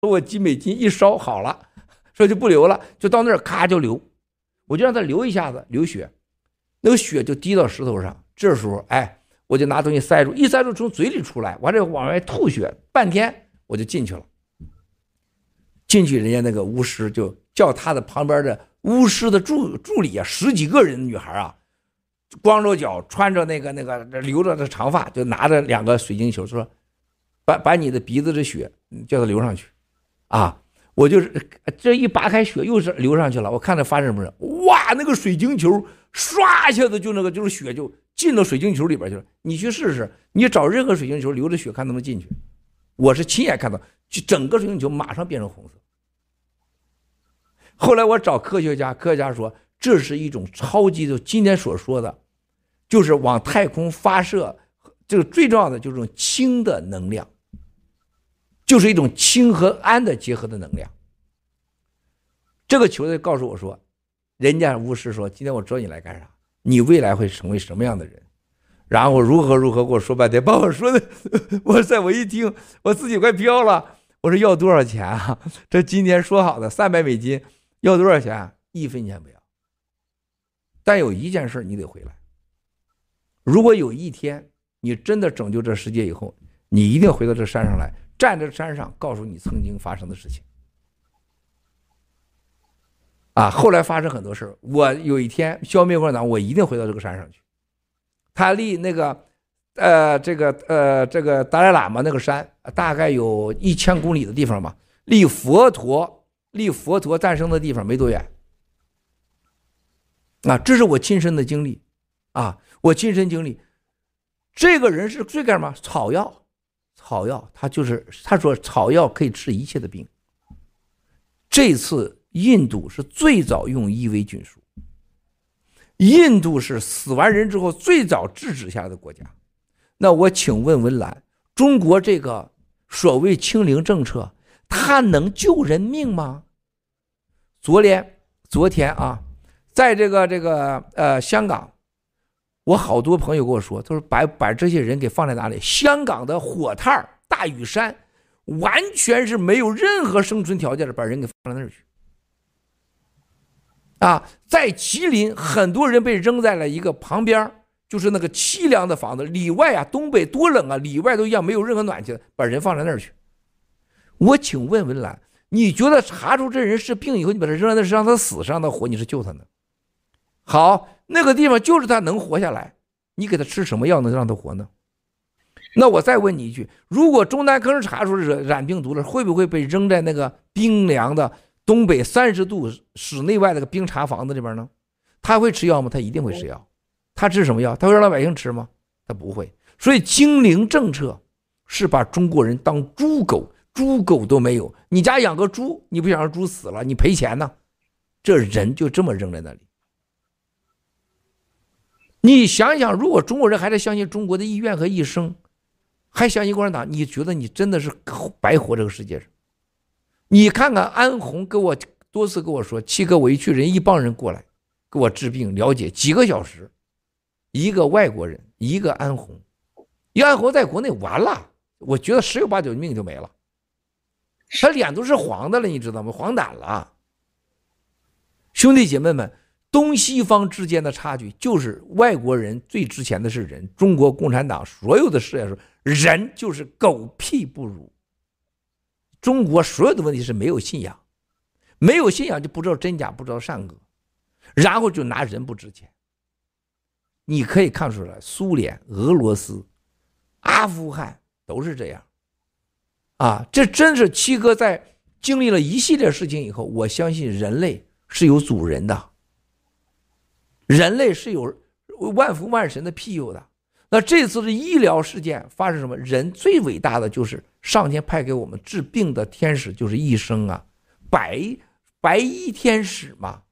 说我几美金一烧好了，说就不流了，就到那儿咔就流，我就让它流一下子流血，那个血就滴到石头上，这时候哎，我就拿东西塞住，一塞住从嘴里出来，完了往外吐血，半天我就进去了。进去，人家那个巫师就叫他的旁边的巫师的助助理啊，十几个人女孩啊，光着脚，穿着那个那个留着的长发，就拿着两个水晶球，说：“把把你的鼻子的血叫他流上去。”啊，我就是这一拔开血，又是流上去了。我看着发生什么事，哇，那个水晶球唰一下子就那个就是血就进到水晶球里边去了。你去试试，你找任何水晶球流着血，看能不能进去。我是亲眼看到，就整个水晶球马上变成红色。后来我找科学家，科学家说这是一种超级的，今天所说的，就是往太空发射，这个最重要的就是这种氢的能量，就是一种氢和氨的结合的能量。这个球队告诉我说，人家巫师说，今天我找你来干啥？你未来会成为什么样的人？然后如何如何跟我说半天，把我说的，我塞！我一听，我自己快飘了。我说要多少钱啊？这今天说好的三百美金，要多少钱？一分钱不要。但有一件事你得回来。如果有一天你真的拯救这世界以后，你一定回到这山上来，站在山上告诉你曾经发生的事情。啊，后来发生很多事我有一天消灭共产党，我一定回到这个山上去。他立那个，呃，这个呃，这个达赖喇嘛那个山，大概有一千公里的地方吧。离佛陀离佛陀诞生的地方没多远。啊，这是我亲身的经历，啊，我亲身经历。这个人是最干什么？草药，草药，他就是他说草药可以治一切的病。这次印度是最早用伊维菌素。印度是死完人之后最早制止下来的国家，那我请问文兰，中国这个所谓清零政策，它能救人命吗？昨天，昨天啊，在这个这个呃香港，我好多朋友跟我说，他说把把这些人给放在哪里？香港的火炭大屿山，完全是没有任何生存条件的，把人给放到那儿去。啊，在吉林，很多人被扔在了一个旁边，就是那个凄凉的房子里外啊，东北多冷啊，里外都一样，没有任何暖气的，把人放在那儿去。我请问文兰，你觉得查出这人是病以后，你把他扔在那是让他死，是让他活？你是救他呢？好，那个地方就是他能活下来，你给他吃什么药能让他活呢？那我再问你一句，如果中南坑查出染染病毒了，会不会被扔在那个冰凉的？东北三十度室内外那个冰茶房子里边呢，他会吃药吗？他一定会吃药。他吃什么药？他会让老百姓吃吗？他不会。所以清零政策是把中国人当猪狗，猪狗都没有。你家养个猪，你不想让猪死了，你赔钱呢？这人就这么扔在那里。你想想，如果中国人还在相信中国的医院和医生，还相信共产党，你觉得你真的是白活这个世界上？你看看安红跟我多次跟我说，七哥，我一去，人一帮人过来给我治病，了解几个小时，一个外国人，一个安红，一安红在国内完了，我觉得十有八九命就没了，他脸都是黄的了，你知道吗？黄疸了。兄弟姐妹们，东西方之间的差距就是外国人最值钱的是人，中国共产党所有的事业说人就是狗屁不如。中国所有的问题是没有信仰，没有信仰就不知道真假，不知道善恶，然后就拿人不值钱。你可以看出来，苏联、俄罗斯、阿富汗都是这样。啊，这真是七哥在经历了一系列事情以后，我相信人类是有主人的，人类是有万福万神的庇佑的。那这次的医疗事件发生什么？人最伟大的就是上天派给我们治病的天使，就是医生啊，白白衣天使嘛。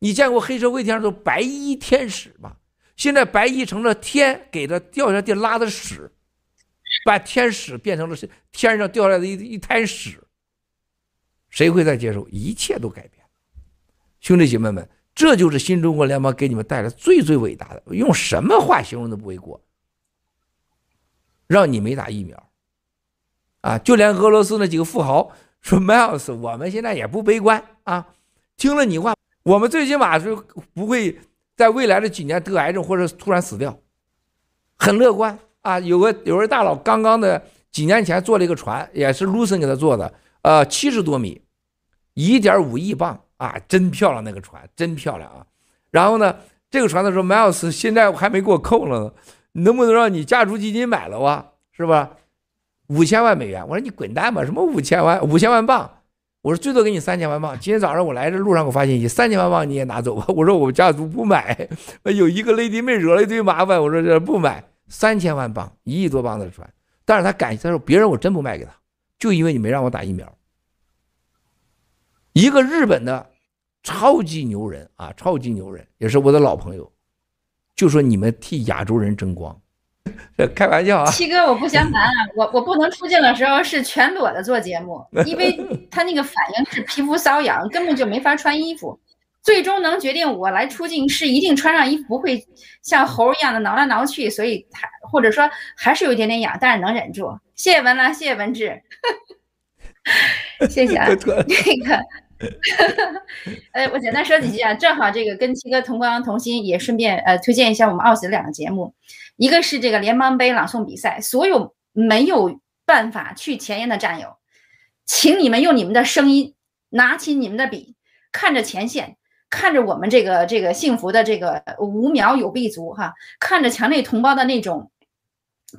你见过黑社会天上都白衣天使吗？现在白衣成了天给他掉下地拉的屎，把天使变成了是天上掉下来的一一滩屎。谁会再接受？一切都改变了。兄弟姐妹们。这就是新中国联邦给你们带来最最伟大的，用什么话形容都不为过。让你没打疫苗，啊，就连俄罗斯那几个富豪说，Miles，我们现在也不悲观啊，听了你话，我们最起码是不会在未来的几年得癌症或者突然死掉，很乐观啊。有个有位大佬刚刚的几年前做了一个船，也是卢森给他做的，呃，七十多米，一点五亿磅啊，真漂亮那个船，真漂亮啊。然后呢，这个船他说，Miles 现在还没给我扣了呢，能不能让你家族基金买了哇？是吧？五千万美元，我说你滚蛋吧！什么五千万？五千万镑？我说最多给你三千万镑。今天早上我来这路上，我发信息，三千万镑你也拿走吧。我说我们家族不买，有一个 Lady 妹惹了一堆麻烦。我说这不买，三千万镑，一亿多镑的船。但是他感谢他说别人我真不卖给他，就因为你没让我打疫苗。一个日本的超级牛人啊，超级牛人也是我的老朋友，就说你们替亚洲人争光。开玩笑啊，七哥，我不相瞒啊，我我不能出镜的时候是全裸的做节目，因为他那个反应是皮肤瘙痒，根本就没法穿衣服。最终能决定我来出镜是一定穿上衣服，不会像猴一样的挠来挠去，所以还或者说还是有一点点痒，但是能忍住。谢谢文兰，谢谢文志，谢谢啊，那个。呃，我简单说几句啊，正好这个跟七哥同光同心，也顺便呃推荐一下我们傲喜的两个节目，一个是这个联邦杯朗诵比赛，所有没有办法去前沿的战友，请你们用你们的声音，拿起你们的笔，看着前线，看着我们这个这个幸福的这个五秒有币族哈，看着墙内同胞的那种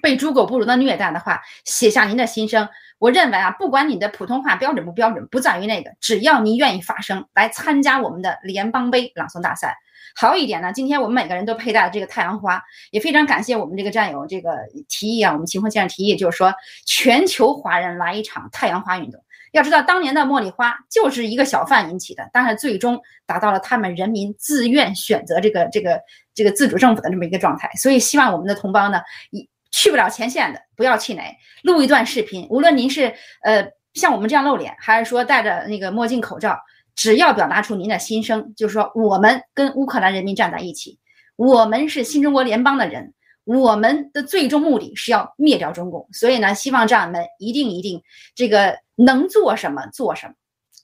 被猪狗不如的虐待的话，写下您的心声。我认为啊，不管你的普通话标准不标准，不在于那个，只要你愿意发声来参加我们的联邦杯朗诵大赛。好一点呢，今天我们每个人都佩戴了这个太阳花，也非常感谢我们这个战友这个提议啊，我们秦风先生提议，就是说全球华人来一场太阳花运动。要知道，当年的茉莉花就是一个小贩引起的，但是最终达到了他们人民自愿选择这个这个这个自主政府的这么一个状态。所以，希望我们的同胞呢，以。去不了前线的，不要气馁，录一段视频。无论您是呃像我们这样露脸，还是说戴着那个墨镜口罩，只要表达出您的心声，就是说我们跟乌克兰人民站在一起，我们是新中国联邦的人，我们的最终目的是要灭掉中共。所以呢，希望战友们一定一定这个能做什么做什么。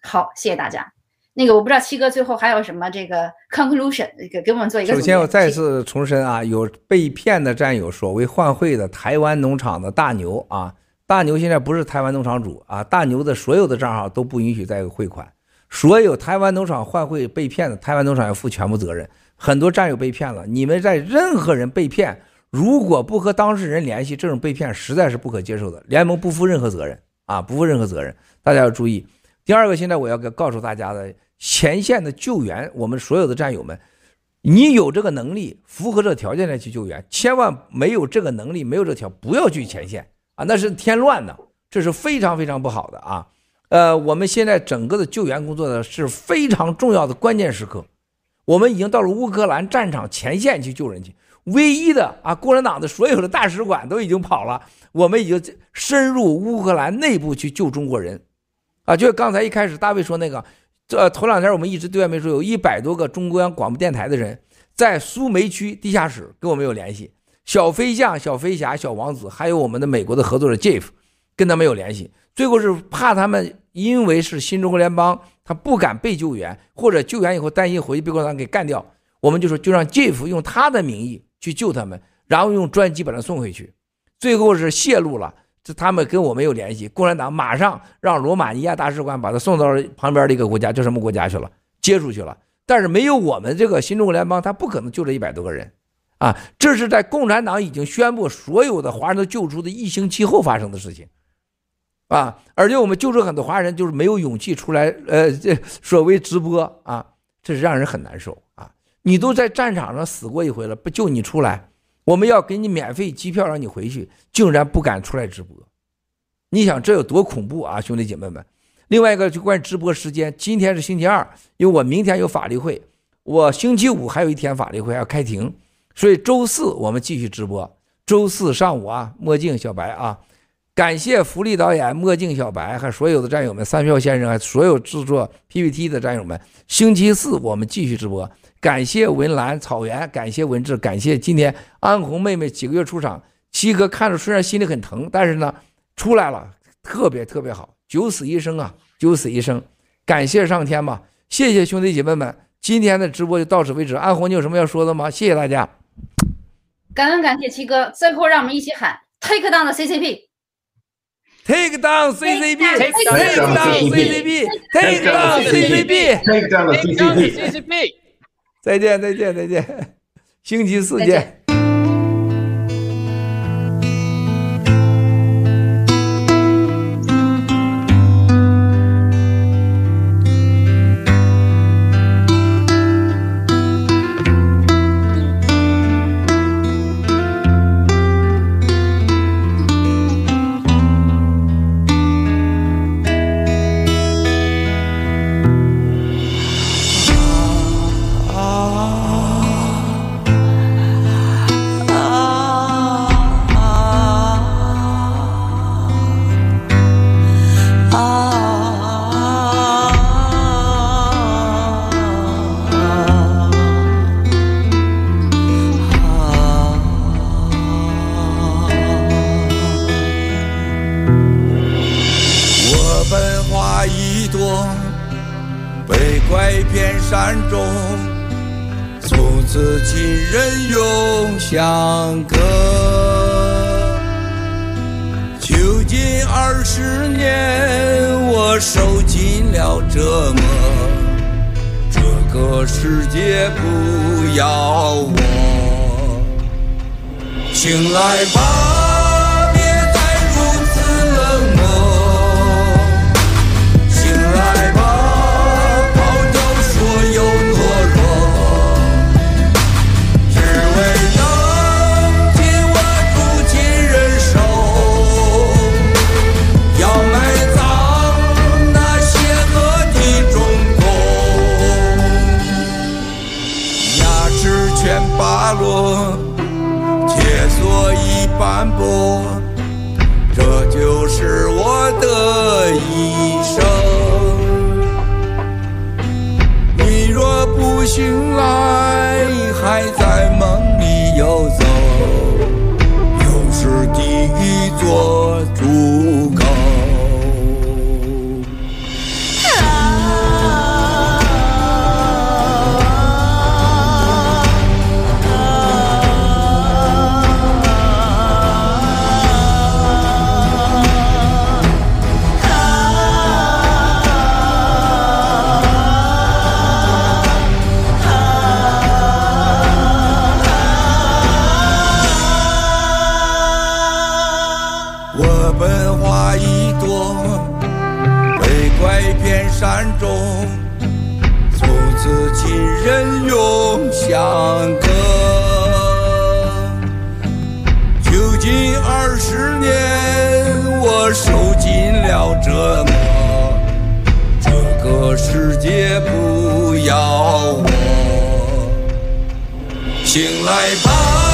好，谢谢大家。那个我不知道七哥最后还有什么这个 conclusion，给给我们做一个。首先我再次重申啊，有被骗的战友，所谓换汇的台湾农场的大牛啊，大牛现在不是台湾农场主啊，大牛的所有的账号都不允许再汇款，所有台湾农场换汇被骗的，台湾农场要负全部责任。很多战友被骗了，你们在任何人被骗，如果不和当事人联系，这种被骗实在是不可接受的。联盟不负任何责任啊，不负任何责任，大家要注意。第二个，现在我要告诉大家的。前线的救援，我们所有的战友们，你有这个能力，符合这个条件来去救援，千万没有这个能力，没有这条，不要去前线啊，那是添乱的，这是非常非常不好的啊。呃，我们现在整个的救援工作呢是非常重要的关键时刻，我们已经到了乌克兰战场前线去救人去，唯一的啊，共产党的所有的大使馆都已经跑了，我们已经深入乌克兰内部去救中国人，啊，就刚才一开始大卫说那个。这头两天我们一直对外没说，有一百多个中央广播电台的人在苏梅区地下室跟我们有联系，小飞象、小飞侠、小王子，还有我们的美国的合作者 Jeff，跟他们有联系。最后是怕他们因为是新中国联邦，他不敢被救援，或者救援以后担心回去被共产党给干掉，我们就说就让 Jeff 用他的名义去救他们，然后用专机把他送回去。最后是泄露了。这他们跟我们有联系，共产党马上让罗马尼亚大使馆把他送到旁边的一个国家，叫什么国家去了？接出去了。但是没有我们这个新中国联邦，他不可能救这一百多个人，啊，这是在共产党已经宣布所有的华人都救出的一星期后发生的事情，啊，而且我们救出很多华人，就是没有勇气出来，呃，这所谓直播啊，这是让人很难受啊。你都在战场上死过一回了，不救你出来？我们要给你免费机票让你回去，竟然不敢出来直播，你想这有多恐怖啊，兄弟姐妹们！另外一个就关于直播时间，今天是星期二，因为我明天有法律会，我星期五还有一天法律会要开庭，所以周四我们继续直播。周四上午啊，墨镜小白啊，感谢福利导演、墨镜小白和所有的战友们、三票先生所有制作 PPT 的战友们。星期四我们继续直播。感谢文兰草原，感谢文志，感谢今天安红妹妹几个月出场。七哥看着虽然心里很疼，但是呢，出来了，特别特别好，九死一生啊，九死一生，感谢上天吧，谢谢兄弟姐妹们，今天的直播就到此为止。安红，你有什么要说的吗？谢谢大家。感恩感谢七哥，最后让我们一起喊：Take down the CCP，Take down CCP，Take down CCP，Take down CCP，Take down CCP。再见再见再见。星期四见。暗中，从此己人永相隔。囚禁二十年，我受尽了折磨。这个世界不要我，醒来吧。一片山中从此亲人永相隔。究竟二十年我受尽了折磨这个世界不要我。醒来吧。